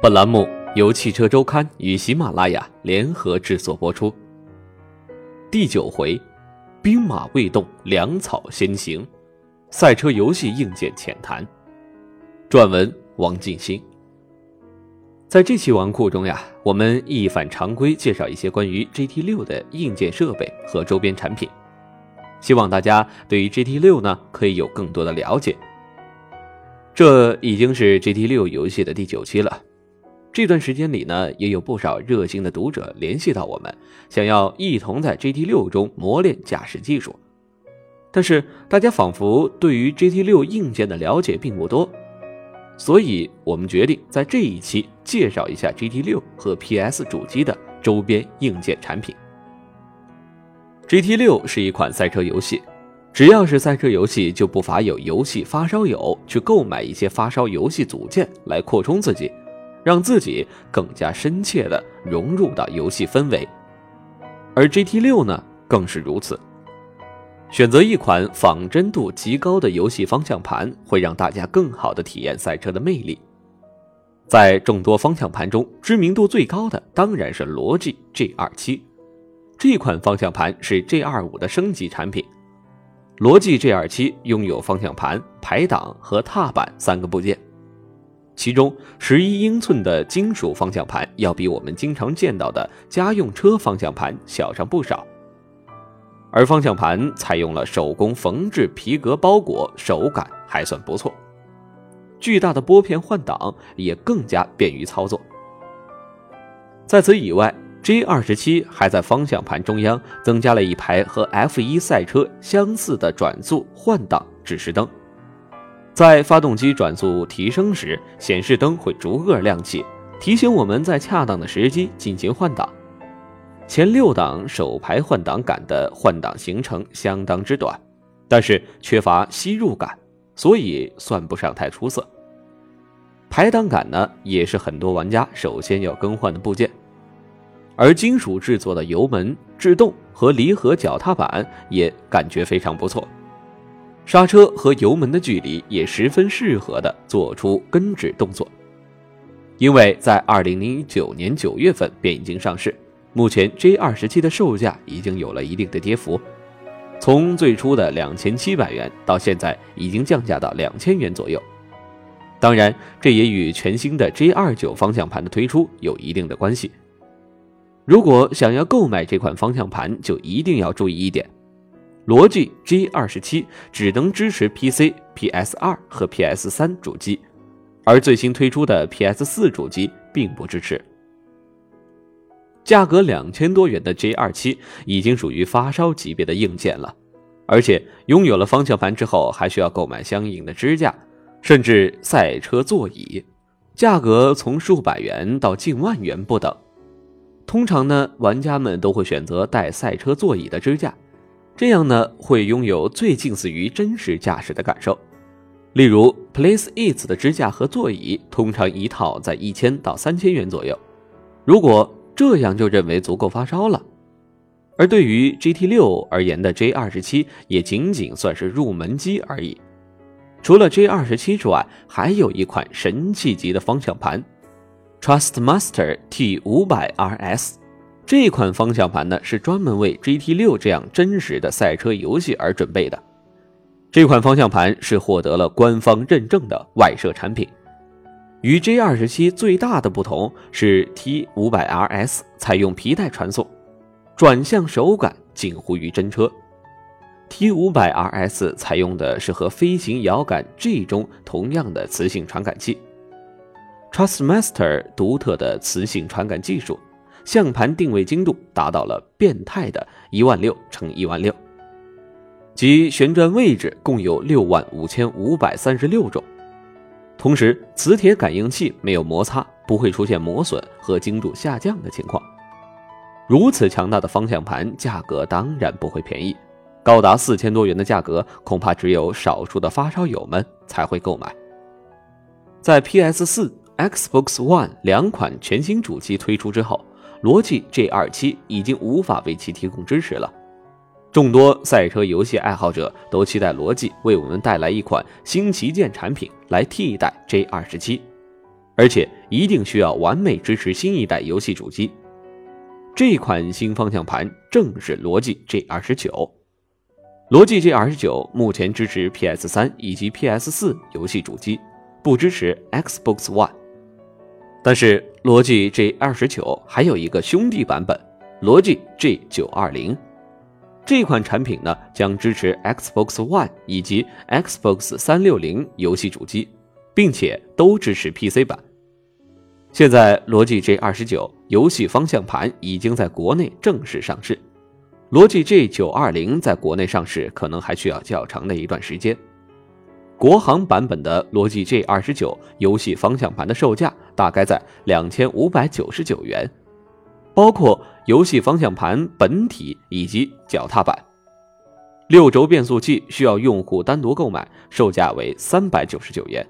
本栏目由汽车周刊与喜马拉雅联合制作播出。第九回，兵马未动，粮草先行，赛车游戏硬件浅谈。撰文王进兴。在这期文库中呀，我们一反常规，介绍一些关于 GT 六的硬件设备和周边产品，希望大家对于 GT 六呢可以有更多的了解。这已经是 GT 六游戏的第九期了。这段时间里呢，也有不少热心的读者联系到我们，想要一同在 GT 六中磨练驾驶技术。但是大家仿佛对于 GT 六硬件的了解并不多，所以我们决定在这一期介绍一下 GT 六和 PS 主机的周边硬件产品。GT 六是一款赛车游戏，只要是赛车游戏，就不乏有游戏发烧友去购买一些发烧游戏组件来扩充自己。让自己更加深切地融入到游戏氛围，而 GT 六呢更是如此。选择一款仿真度极高的游戏方向盘，会让大家更好地体验赛车的魅力。在众多方向盘中，知名度最高的当然是罗技 G27。这款方向盘是 G25 的升级产品。罗技 G27 拥有方向盘、排档和踏板三个部件。其中，十一英寸的金属方向盘要比我们经常见到的家用车方向盘小上不少，而方向盘采用了手工缝制皮革包裹，手感还算不错。巨大的拨片换挡也更加便于操作。在此以外，G 二十七还在方向盘中央增加了一排和 F 一赛车相似的转速换挡指示灯。在发动机转速提升时，显示灯会逐个亮起，提醒我们在恰当的时机进行换挡。前六档手排换挡杆的换挡行程相当之短，但是缺乏吸入感，所以算不上太出色。排挡杆呢，也是很多玩家首先要更换的部件，而金属制作的油门、制动和离合脚踏板也感觉非常不错。刹车和油门的距离也十分适合的做出跟指动作，因为在二零零九年九月份便已经上市，目前 J 二十七的售价已经有了一定的跌幅，从最初的两千七百元到现在已经降价到两千元左右。当然，这也与全新的 J 二九方向盘的推出有一定的关系。如果想要购买这款方向盘，就一定要注意一点。罗技 G 二十七只能支持 PC、PS 二和 PS 三主机，而最新推出的 PS 四主机并不支持。价格两千多元的 G 二七已经属于发烧级别的硬件了，而且拥有了方向盘之后，还需要购买相应的支架，甚至赛车座椅，价格从数百元到近万元不等。通常呢，玩家们都会选择带赛车座椅的支架。这样呢，会拥有最近似于真实驾驶的感受。例如，Place It 的支架和座椅通常一套在一千到三千元左右。如果这样就认为足够发烧了，而对于 GT 六而言的 J 二十七也仅仅算是入门机而已。除了 J 二十七之外，还有一款神器级的方向盘，Trustmaster T 五百 RS。这款方向盘呢，是专门为 GT 六这样真实的赛车游戏而准备的。这款方向盘是获得了官方认证的外设产品。与 J 二十七最大的不同是 T 五百 RS 采用皮带传送，转向手感近乎于真车。T 五百 RS 采用的是和飞行摇杆 G 中同样的磁性传感器，Trustmaster 独特的磁性传感技术。向盘定位精度达到了变态的一万六乘一万六，即旋转位置共有六万五千五百三十六种。同时，磁铁感应器没有摩擦，不会出现磨损和精度下降的情况。如此强大的方向盘，价格当然不会便宜，高达四千多元的价格，恐怕只有少数的发烧友们才会购买。在 PS 四、Xbox One 两款全新主机推出之后。罗技 G 二七已经无法为其提供支持了，众多赛车游戏爱好者都期待罗技为我们带来一款新旗舰产品来替代 J 二十七。而且一定需要完美支持新一代游戏主机。这款新方向盘正是罗技 G 二十九。罗技 G 二十九目前支持 PS 三以及 PS 四游戏主机，不支持 Xbox One。但是罗技 G 二十九还有一个兄弟版本，罗技 G 九二零。这款产品呢将支持 Xbox One 以及 Xbox 三六零游戏主机，并且都支持 PC 版。现在，罗技 G 二十九游戏方向盘已经在国内正式上市，罗技 G 九二零在国内上市可能还需要较长的一段时间。国行版本的罗技 G 二十九游戏方向盘的售价大概在两千五百九十九元，包括游戏方向盘本体以及脚踏板。六轴变速器需要用户单独购买，售价为三百九十九元。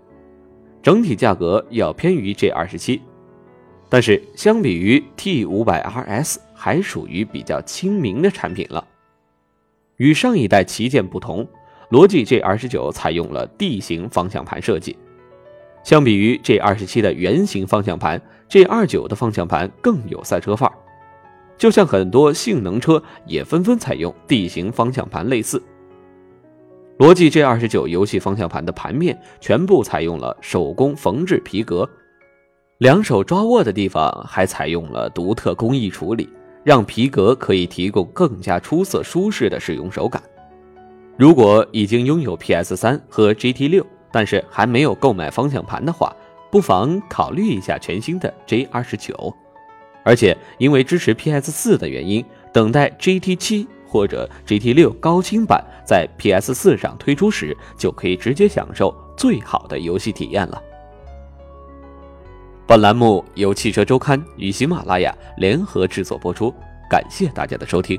整体价格要偏于 G 二十七，但是相比于 T 五百 RS，还属于比较亲民的产品了。与上一代旗舰不同，罗技 G 二十九采用了 D 型方向盘设计，相比于 G 二十七的圆形方向盘，G 二九的方向盘更有赛车范儿，就像很多性能车也纷纷采用 D 型方向盘类似。罗技 G 二十九游戏方向盘的盘面全部采用了手工缝制皮革，两手抓握的地方还采用了独特工艺处理，让皮革可以提供更加出色、舒适的使用手感。如果已经拥有 PS 三和 GT 六，但是还没有购买方向盘的话，不妨考虑一下全新的 G 二十九。而且因为支持 PS 四的原因，等待 GT 七。或者 GT 六高清版在 PS 四上推出时，就可以直接享受最好的游戏体验了。本栏目由汽车周刊与喜马拉雅联合制作播出，感谢大家的收听。